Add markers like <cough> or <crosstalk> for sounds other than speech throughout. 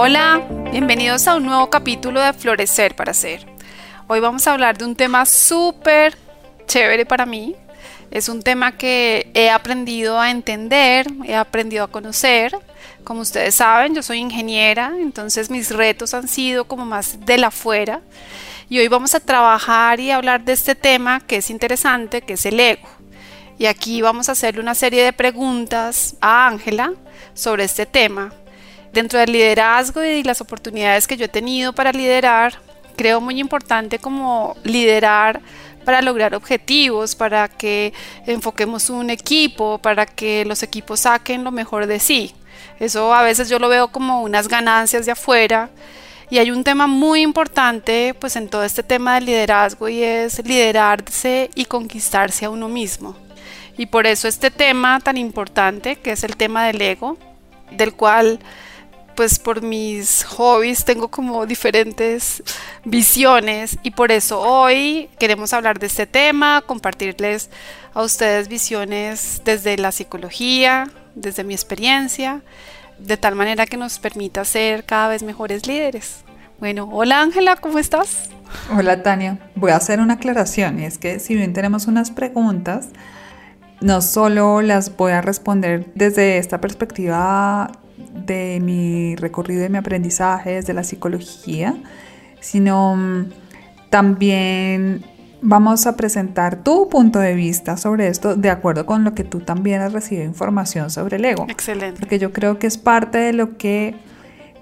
Hola, bienvenidos a un nuevo capítulo de Florecer para Ser. Hoy vamos a hablar de un tema súper chévere para mí. Es un tema que he aprendido a entender, he aprendido a conocer. Como ustedes saben, yo soy ingeniera, entonces mis retos han sido como más de la afuera. Y hoy vamos a trabajar y hablar de este tema que es interesante, que es el ego. Y aquí vamos a hacerle una serie de preguntas a Ángela sobre este tema Dentro del liderazgo y las oportunidades que yo he tenido para liderar, creo muy importante como liderar para lograr objetivos, para que enfoquemos un equipo, para que los equipos saquen lo mejor de sí. Eso a veces yo lo veo como unas ganancias de afuera. Y hay un tema muy importante pues en todo este tema del liderazgo y es liderarse y conquistarse a uno mismo. Y por eso este tema tan importante que es el tema del ego, del cual pues por mis hobbies tengo como diferentes visiones y por eso hoy queremos hablar de este tema, compartirles a ustedes visiones desde la psicología, desde mi experiencia, de tal manera que nos permita ser cada vez mejores líderes. Bueno, hola Ángela, ¿cómo estás? Hola Tania, voy a hacer una aclaración y es que si bien tenemos unas preguntas, no solo las voy a responder desde esta perspectiva de mi recorrido y mi aprendizaje desde la psicología, sino mm, también vamos a presentar tu punto de vista sobre esto de acuerdo con lo que tú también has recibido información sobre el ego. Excelente. Porque yo creo que es parte de lo que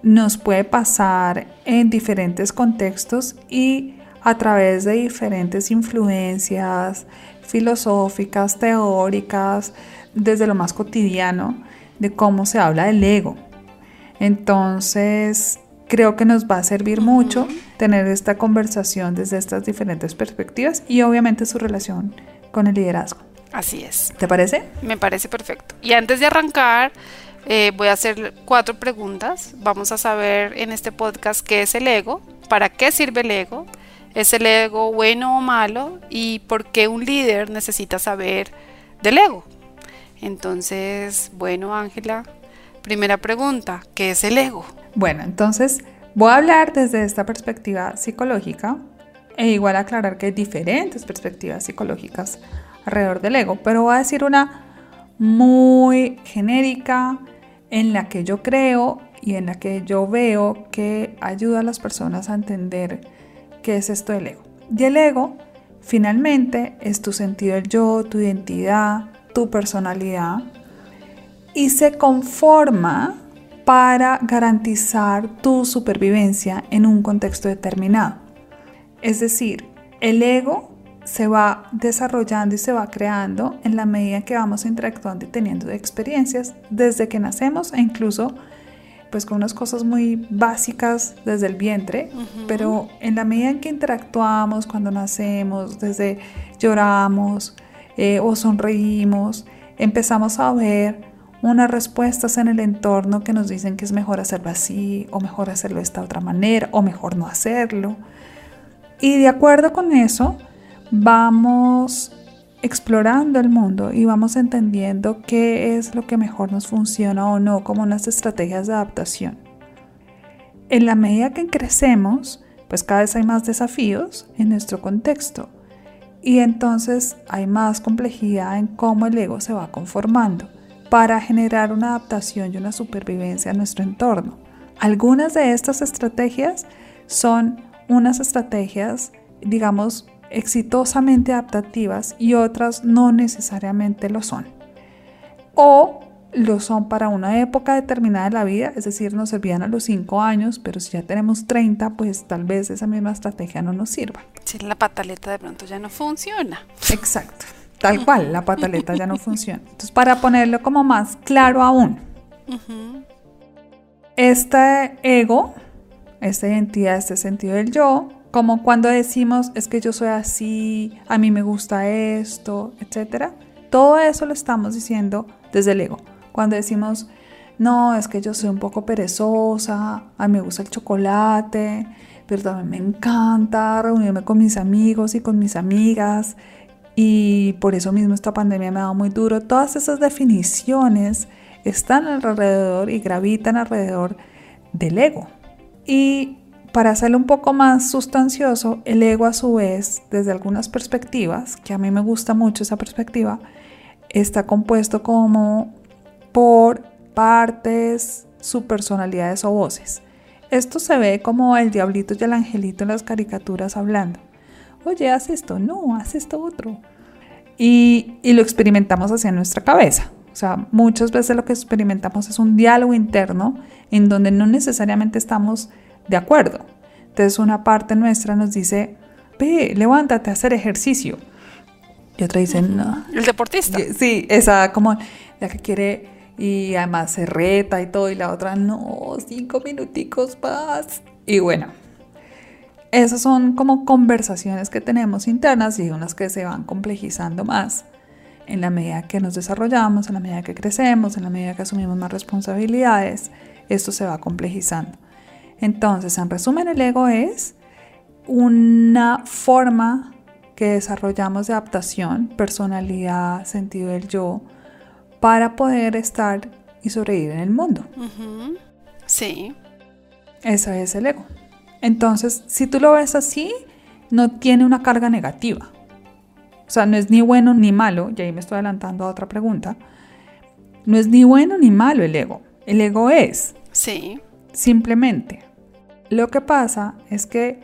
nos puede pasar en diferentes contextos y a través de diferentes influencias filosóficas, teóricas, desde lo más cotidiano, de cómo se habla del ego. Entonces, creo que nos va a servir mucho tener esta conversación desde estas diferentes perspectivas y obviamente su relación con el liderazgo. Así es. ¿Te parece? Me parece perfecto. Y antes de arrancar, eh, voy a hacer cuatro preguntas. Vamos a saber en este podcast qué es el ego, para qué sirve el ego, es el ego bueno o malo y por qué un líder necesita saber del ego. Entonces, bueno, Ángela, Primera pregunta, ¿qué es el ego? Bueno, entonces voy a hablar desde esta perspectiva psicológica e igual aclarar que hay diferentes perspectivas psicológicas alrededor del ego, pero voy a decir una muy genérica en la que yo creo y en la que yo veo que ayuda a las personas a entender qué es esto del ego. Y el ego finalmente es tu sentido del yo, tu identidad, tu personalidad y se conforma para garantizar tu supervivencia en un contexto determinado. Es decir, el ego se va desarrollando y se va creando en la medida que vamos interactuando y teniendo experiencias desde que nacemos e incluso pues con unas cosas muy básicas desde el vientre, pero en la medida en que interactuamos cuando nacemos, desde lloramos eh, o sonreímos, empezamos a ver unas respuestas en el entorno que nos dicen que es mejor hacerlo así o mejor hacerlo de esta otra manera o mejor no hacerlo. Y de acuerdo con eso, vamos explorando el mundo y vamos entendiendo qué es lo que mejor nos funciona o no como unas estrategias de adaptación. En la medida que crecemos, pues cada vez hay más desafíos en nuestro contexto y entonces hay más complejidad en cómo el ego se va conformando para generar una adaptación y una supervivencia a nuestro entorno. Algunas de estas estrategias son unas estrategias, digamos, exitosamente adaptativas y otras no necesariamente lo son. O lo son para una época determinada de la vida, es decir, nos servían a los 5 años, pero si ya tenemos 30, pues tal vez esa misma estrategia no nos sirva. Si la pataleta de pronto ya no funciona. Exacto tal cual, la pataleta ya no <laughs> funciona. Entonces, para ponerlo como más claro aún, este ego, esta identidad, este sentido del yo, como cuando decimos es que yo soy así, a mí me gusta esto, etcétera, todo eso lo estamos diciendo desde el ego. Cuando decimos no, es que yo soy un poco perezosa, a mí me gusta el chocolate, pero también me encanta reunirme con mis amigos y con mis amigas y por eso mismo esta pandemia me ha dado muy duro. Todas esas definiciones están alrededor y gravitan alrededor del ego. Y para hacerlo un poco más sustancioso, el ego a su vez, desde algunas perspectivas, que a mí me gusta mucho esa perspectiva, está compuesto como por partes, subpersonalidades o voces. Esto se ve como el diablito y el angelito en las caricaturas hablando. Oye, haz esto, no, haz esto otro. Y, y lo experimentamos hacia nuestra cabeza. O sea, muchas veces lo que experimentamos es un diálogo interno en donde no necesariamente estamos de acuerdo. Entonces una parte nuestra nos dice, ve, levántate a hacer ejercicio. Y otra dice, no. El deportista. Sí, esa como la que quiere y además se reta y todo, y la otra, no, cinco minuticos más. Y bueno, esas son como conversaciones que tenemos internas y unas que se van complejizando más en la medida que nos desarrollamos, en la medida que crecemos, en la medida que asumimos más responsabilidades, esto se va complejizando. Entonces, en resumen, el ego es una forma que desarrollamos de adaptación, personalidad, sentido del yo, para poder estar y sobrevivir en el mundo. Sí. Eso es el ego. Entonces, si tú lo ves así, no tiene una carga negativa. O sea, no es ni bueno ni malo, y ahí me estoy adelantando a otra pregunta. No es ni bueno ni malo el ego. El ego es. Sí. Simplemente. Lo que pasa es que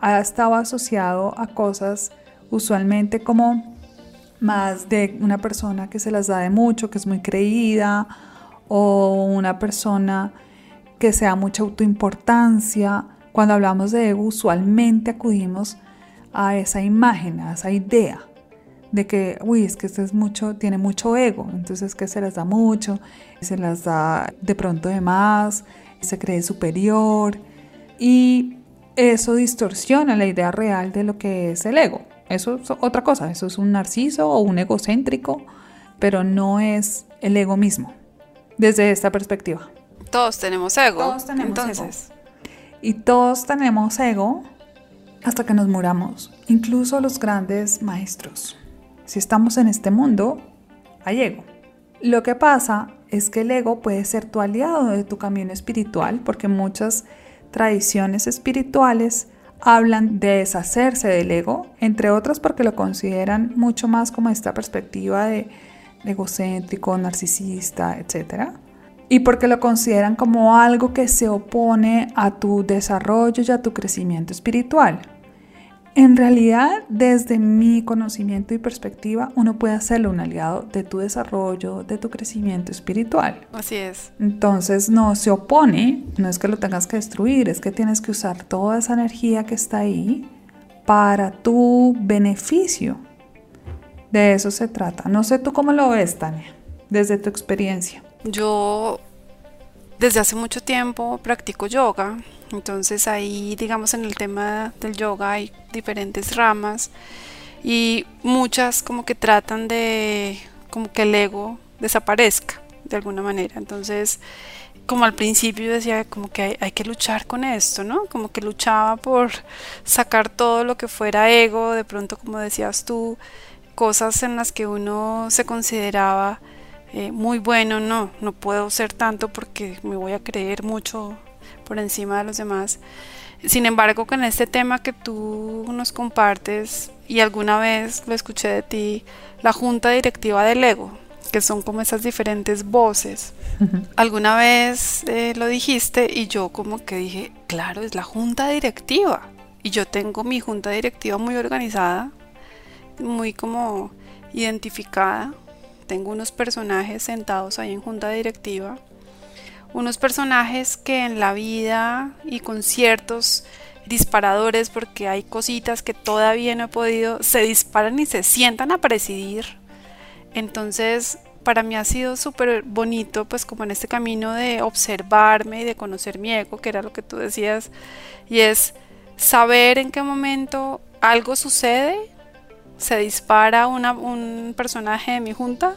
ha estado asociado a cosas usualmente como más de una persona que se las da de mucho, que es muy creída, o una persona que sea mucha autoimportancia. Cuando hablamos de ego, usualmente acudimos a esa imagen, a esa idea de que, uy, es que este es mucho, tiene mucho ego, entonces es que se las da mucho, se las da de pronto de más, se cree superior y eso distorsiona la idea real de lo que es el ego. Eso es otra cosa, eso es un narciso o un egocéntrico, pero no es el ego mismo, desde esta perspectiva. Todos tenemos ego. Todos tenemos Entonces. Y todos tenemos ego hasta que nos muramos, incluso los grandes maestros. Si estamos en este mundo, hay ego. Lo que pasa es que el ego puede ser tu aliado de tu camino espiritual, porque muchas tradiciones espirituales hablan de deshacerse del ego, entre otras porque lo consideran mucho más como esta perspectiva de egocéntrico, narcisista, etc. Y porque lo consideran como algo que se opone a tu desarrollo y a tu crecimiento espiritual. En realidad, desde mi conocimiento y perspectiva, uno puede hacerlo un aliado de tu desarrollo, de tu crecimiento espiritual. Así es. Entonces no se opone, no es que lo tengas que destruir, es que tienes que usar toda esa energía que está ahí para tu beneficio. De eso se trata. No sé tú cómo lo ves, Tania, desde tu experiencia. Yo desde hace mucho tiempo practico yoga entonces ahí, digamos, en el tema del yoga hay diferentes ramas y muchas como que tratan de como que el ego desaparezca de alguna manera. Entonces, como al principio decía como que hay, que luchar con esto, ¿no? Como que luchaba por sacar todo lo que fuera ego, de pronto como decías tú, cosas en las que uno se consideraba eh, muy bueno, no, no puedo ser tanto porque me voy a creer mucho por encima de los demás. Sin embargo, con este tema que tú nos compartes y alguna vez lo escuché de ti, la junta directiva del ego, que son como esas diferentes voces. Alguna vez eh, lo dijiste y yo como que dije, claro, es la junta directiva. Y yo tengo mi junta directiva muy organizada, muy como identificada. Tengo unos personajes sentados ahí en junta directiva unos personajes que en la vida y con ciertos disparadores, porque hay cositas que todavía no he podido, se disparan y se sientan a presidir. Entonces, para mí ha sido súper bonito, pues como en este camino de observarme y de conocer mi ego, que era lo que tú decías, y es saber en qué momento algo sucede, se dispara un personaje de mi junta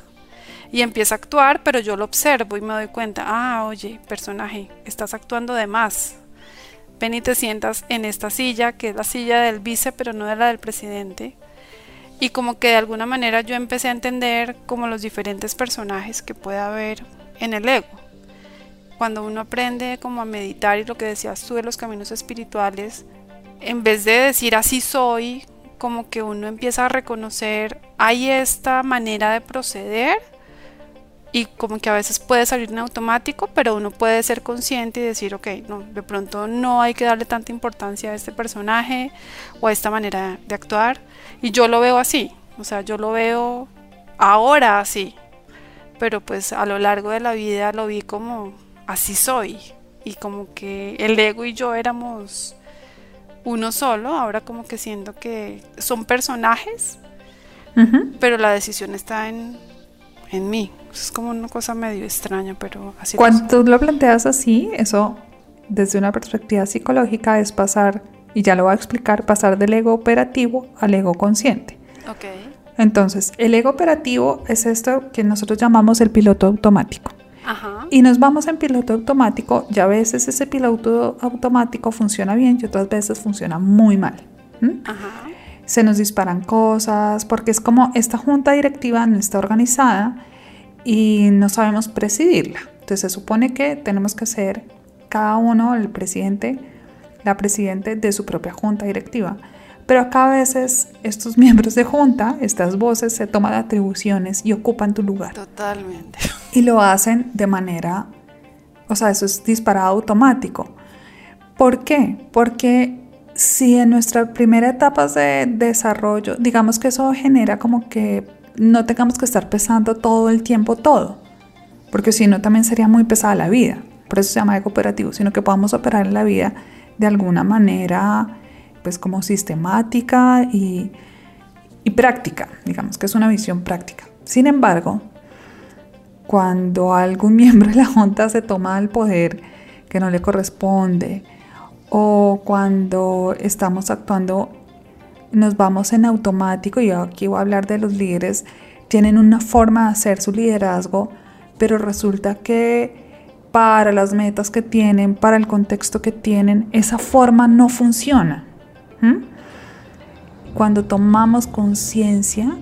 y empieza a actuar, pero yo lo observo y me doy cuenta, ah, oye, personaje, estás actuando de más. Ven y te sientas en esta silla, que es la silla del vice, pero no de la del presidente. Y como que de alguna manera yo empecé a entender como los diferentes personajes que puede haber en el ego. Cuando uno aprende como a meditar y lo que decías tú de los caminos espirituales, en vez de decir así soy, como que uno empieza a reconocer, hay esta manera de proceder y como que a veces puede salir en automático, pero uno puede ser consciente y decir, ok, no, de pronto no hay que darle tanta importancia a este personaje o a esta manera de actuar. Y yo lo veo así, o sea, yo lo veo ahora así, pero pues a lo largo de la vida lo vi como así soy y como que el ego y yo éramos uno solo, ahora como que siento que son personajes, pero la decisión está en, en mí. Es como una cosa medio extraña, pero así. Cuando tú lo planteas así, eso desde una perspectiva psicológica es pasar, y ya lo voy a explicar, pasar del ego operativo al ego consciente. Ok. Entonces, el ego operativo es esto que nosotros llamamos el piloto automático. Ajá. Y nos vamos en piloto automático y a veces ese piloto automático funciona bien y otras veces funciona muy mal. Ajá. Se nos disparan cosas porque es como esta junta directiva no está organizada y no sabemos presidirla. Entonces se supone que tenemos que ser cada uno el presidente, la presidente de su propia junta directiva. Pero acá a veces estos <laughs> miembros de junta, estas voces, se toman atribuciones y ocupan tu lugar. Totalmente. Y lo hacen de manera, o sea, eso es disparado automático. ¿Por qué? Porque si en nuestras primeras etapas de desarrollo, digamos que eso genera como que no tengamos que estar pesando todo el tiempo todo, porque si no también sería muy pesada la vida. Por eso se llama de cooperativo, sino que podamos operar en la vida de alguna manera, pues como sistemática y, y práctica, digamos que es una visión práctica. Sin embargo, cuando algún <laughs> miembro de la Junta se toma el poder que no le corresponde, o cuando estamos actuando nos vamos en automático, y aquí voy a hablar de los líderes, tienen una forma de hacer su liderazgo, pero resulta que para las metas que tienen, para el contexto que tienen, esa forma no funciona. Cuando tomamos conciencia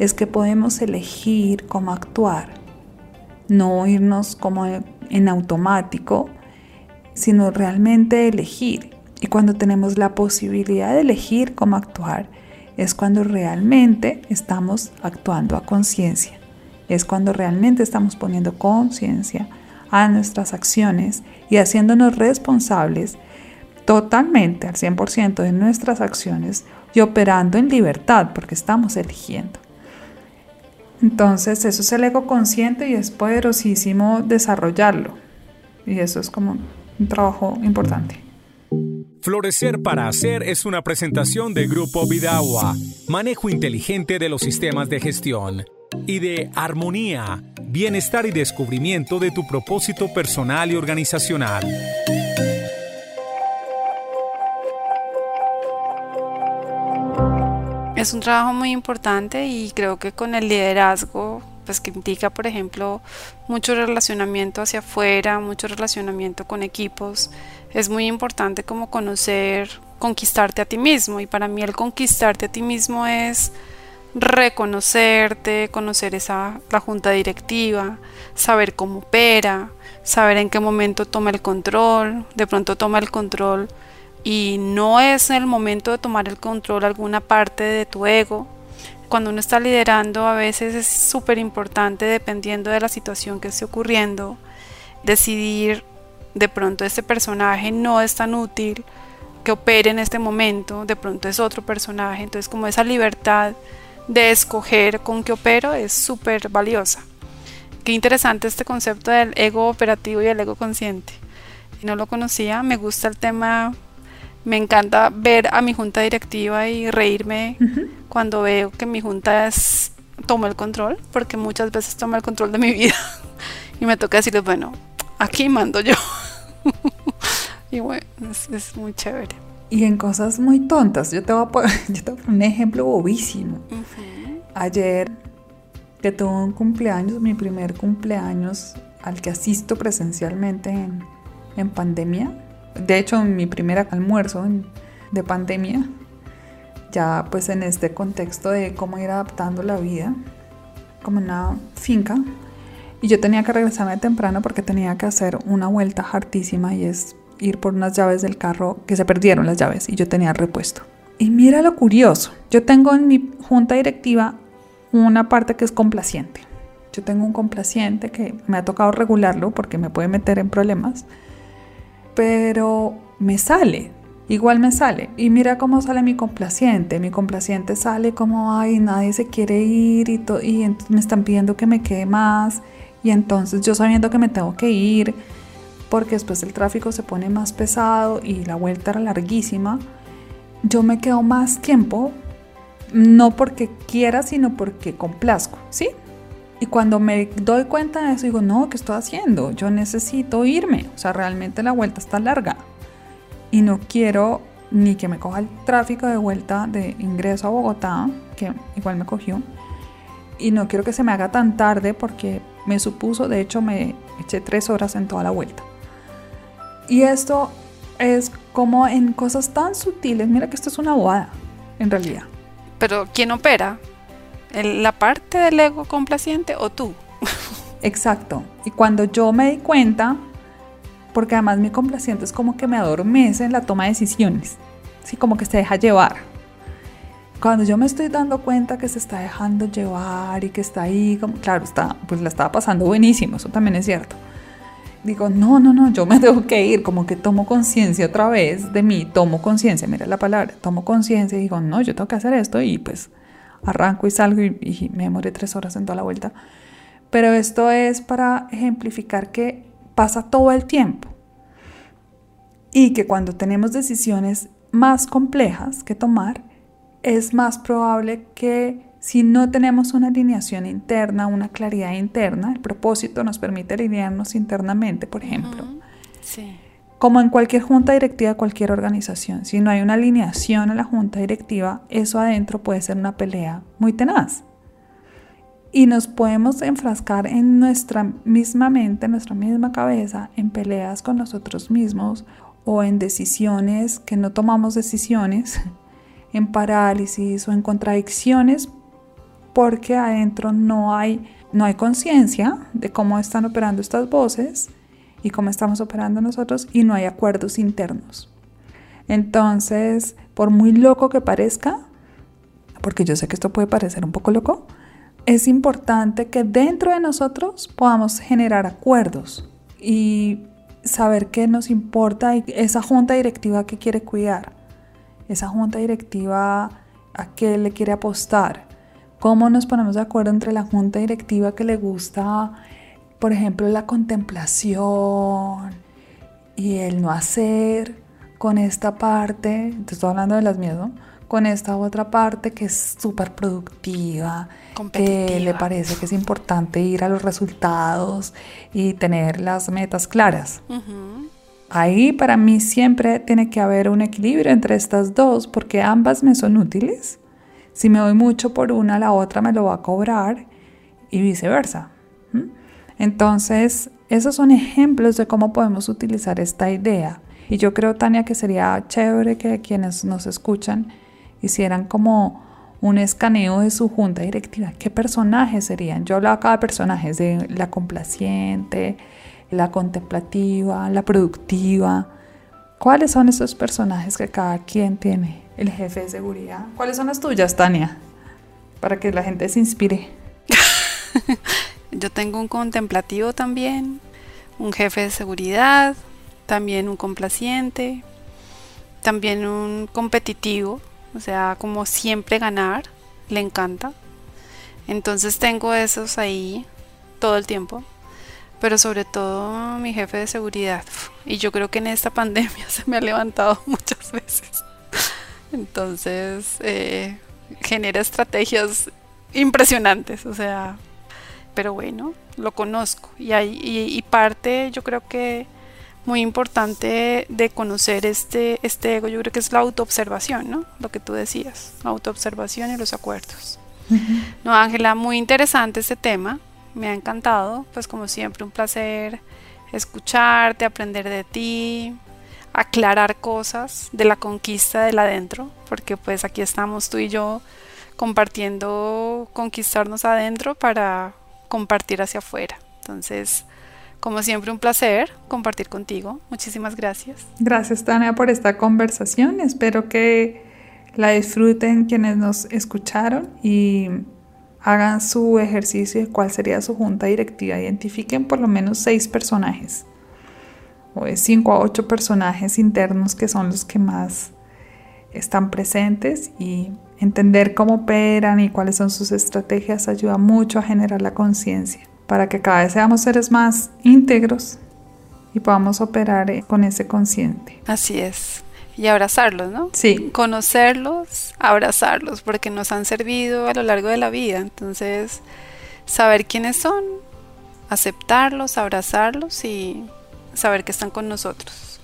es que podemos elegir cómo actuar, no irnos como en automático, sino realmente elegir. Y cuando tenemos la posibilidad de elegir cómo actuar, es cuando realmente estamos actuando a conciencia. Es cuando realmente estamos poniendo conciencia a nuestras acciones y haciéndonos responsables totalmente al 100% de nuestras acciones y operando en libertad porque estamos eligiendo. Entonces eso es el ego consciente y es poderosísimo desarrollarlo. Y eso es como un trabajo importante. Florecer para Hacer es una presentación de Grupo Vidagua, manejo inteligente de los sistemas de gestión, y de Armonía, bienestar y descubrimiento de tu propósito personal y organizacional. Es un trabajo muy importante y creo que con el liderazgo pues que implica, por ejemplo, mucho relacionamiento hacia afuera, mucho relacionamiento con equipos. Es muy importante como conocer, conquistarte a ti mismo y para mí el conquistarte a ti mismo es reconocerte, conocer esa la junta directiva, saber cómo opera, saber en qué momento toma el control, de pronto toma el control y no es el momento de tomar el control alguna parte de tu ego, cuando uno está liderando a veces es súper importante dependiendo de la situación que esté ocurriendo, decidir de pronto este personaje no es tan útil que opere en este momento, de pronto es otro personaje, entonces como esa libertad de escoger con qué opero es súper valiosa. Qué interesante este concepto del ego operativo y el ego consciente. No lo conocía, me gusta el tema me encanta ver a mi junta directiva y reírme cuando veo que mi junta es tomo el control, porque muchas veces tomo el control de mi vida <laughs> y me toca decirles, bueno, aquí mando yo. <laughs> y bueno, es, muy chévere. Y en cosas muy tontas, yo te voy a <laughs> poner, un ejemplo bobísimo. Ayer que tuve un cumpleaños, mi primer cumpleaños al que asisto presencialmente en, en pandemia. De hecho, mi primer almuerzo de pandemia, ya pues en este contexto de cómo ir adaptando la vida, como una finca. Y yo tenía que regresarme temprano porque tenía que hacer una vuelta hartísima y es ir por unas llaves del carro que se perdieron las llaves y yo tenía repuesto. Y mira lo curioso, yo tengo en mi junta directiva una parte que es complaciente. Yo tengo un complaciente que me ha tocado regularlo porque me puede meter en problemas, pero me sale, igual me sale. Y mira cómo sale mi complaciente. Mi complaciente sale como, ay, nadie se quiere ir y, y me están pidiendo que me quede más. Y entonces yo sabiendo que me tengo que ir, porque después el tráfico se pone más pesado y la vuelta era larguísima, yo me quedo más tiempo, no porque quiera, sino porque complazco, ¿sí? Y cuando me doy cuenta de eso, digo, no, ¿qué estoy haciendo? Yo necesito irme. O sea, realmente la vuelta está larga. Y no quiero ni que me coja el tráfico de vuelta de ingreso a Bogotá, que igual me cogió. Y no quiero que se me haga tan tarde porque me supuso, de hecho, me eché tres horas en toda la vuelta. Y esto es como en cosas tan sutiles. Mira que esto es una bobada, en realidad. Pero ¿quién opera? ¿La parte del ego complaciente o tú? Exacto. Y cuando yo me di cuenta, porque además mi complaciente es como que me adormece en la toma de decisiones, ¿sí? como que se deja llevar. Cuando yo me estoy dando cuenta que se está dejando llevar y que está ahí, como, claro, está, pues la estaba pasando buenísimo, eso también es cierto. Digo, no, no, no, yo me <laughs> tengo que ir, como que tomo conciencia otra vez de mí, tomo conciencia, mira la palabra, tomo conciencia y digo, no, yo tengo que hacer esto y pues arranco y salgo y, me demoré tres horas en toda la vuelta. Pero esto es para ejemplificar que pasa todo el tiempo y que cuando tenemos decisiones más complejas que tomar, es más probable que si no tenemos una alineación interna, una claridad interna, el propósito nos permite alinearnos internamente, por ejemplo. Sí como en cualquier junta directiva cualquier organización, si no hay una alineación a la junta directiva, eso adentro puede ser una pelea muy tenaz. Y nos podemos enfrascar en nuestra misma mente, en nuestra misma cabeza, en peleas con nosotros mismos o en decisiones que no tomamos decisiones, <laughs> en parálisis o en contradicciones, porque adentro no hay, no hay conciencia de cómo están operando estas voces y cómo estamos operando nosotros y no hay acuerdos internos. Entonces, por muy loco que parezca, porque yo sé que esto puede parecer un poco loco, es importante que dentro de nosotros podamos generar acuerdos y saber qué nos importa y esa junta directiva que quiere cuidar, esa junta directiva a qué le quiere apostar, cómo nos ponemos de acuerdo entre la junta directiva que le gusta por ejemplo, la contemplación y el no hacer con esta parte, te estoy hablando de las mías, Con esta otra parte que es súper productiva, que le parece que es importante ir a los resultados y tener las metas claras. Ahí para mí siempre tiene que haber un equilibrio entre estas dos porque ambas me son útiles. Si me doy mucho por una, la otra me lo va a cobrar y viceversa. Entonces, esos son ejemplos de cómo podemos utilizar esta idea. Y yo creo, Tania, que sería chévere que quienes nos escuchan hicieran como un escaneo de su junta directiva. ¿Qué personajes serían? Yo hablaba acá de personajes, de la complaciente, la contemplativa, la productiva. ¿Cuáles son esos personajes que cada quien tiene? El jefe de seguridad. ¿Cuáles son las tuyas, Tania? Para que la gente se inspire. <laughs> Yo tengo un contemplativo también, un jefe de seguridad, también un complaciente, también un competitivo, o sea, como siempre ganar, le encanta. Entonces tengo esos ahí todo el tiempo, pero sobre todo mi jefe de seguridad. Y yo creo que en esta <laughs> pandemia se me ha levantado <laughs> muchas veces. Entonces eh, genera estrategias impresionantes, o sea, pero bueno, lo conozco y, hay, y, parte yo creo que muy importante de conocer este, este ego, yo creo que es la autoobservación, ¿no? Lo que tú decías, la autoobservación y los acuerdos. No, Ángela, muy interesante este tema, me ha encantado, pues como siempre un placer escucharte, aprender de ti, aclarar cosas de la conquista del adentro, porque pues aquí estamos tú y yo compartiendo conquistarnos adentro para compartir hacia afuera. Entonces, como siempre, un placer compartir contigo. Muchísimas gracias. Gracias, Tania, por esta conversación. Espero que la disfruten quienes nos escucharon y hagan su ejercicio de cuál sería su junta directiva. Identifiquen por lo menos seis personajes o de cinco a ocho personajes internos que son los que más están presentes y entender cómo operan y cuáles son sus estrategias ayuda mucho a generar la conciencia para que cada vez seamos seres más íntegros y podamos operar eh, con ese consciente. Así es. Y abrazarlos, ¿no? Sí. Conocerlos, abrazarlos, porque nos han servido a lo largo de la vida. Entonces, saber quiénes son, aceptarlos, abrazarlos y saber que están con nosotros.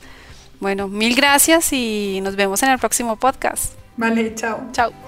Bueno, mil gracias y nos vemos en el próximo podcast. Vale, chao. Chao.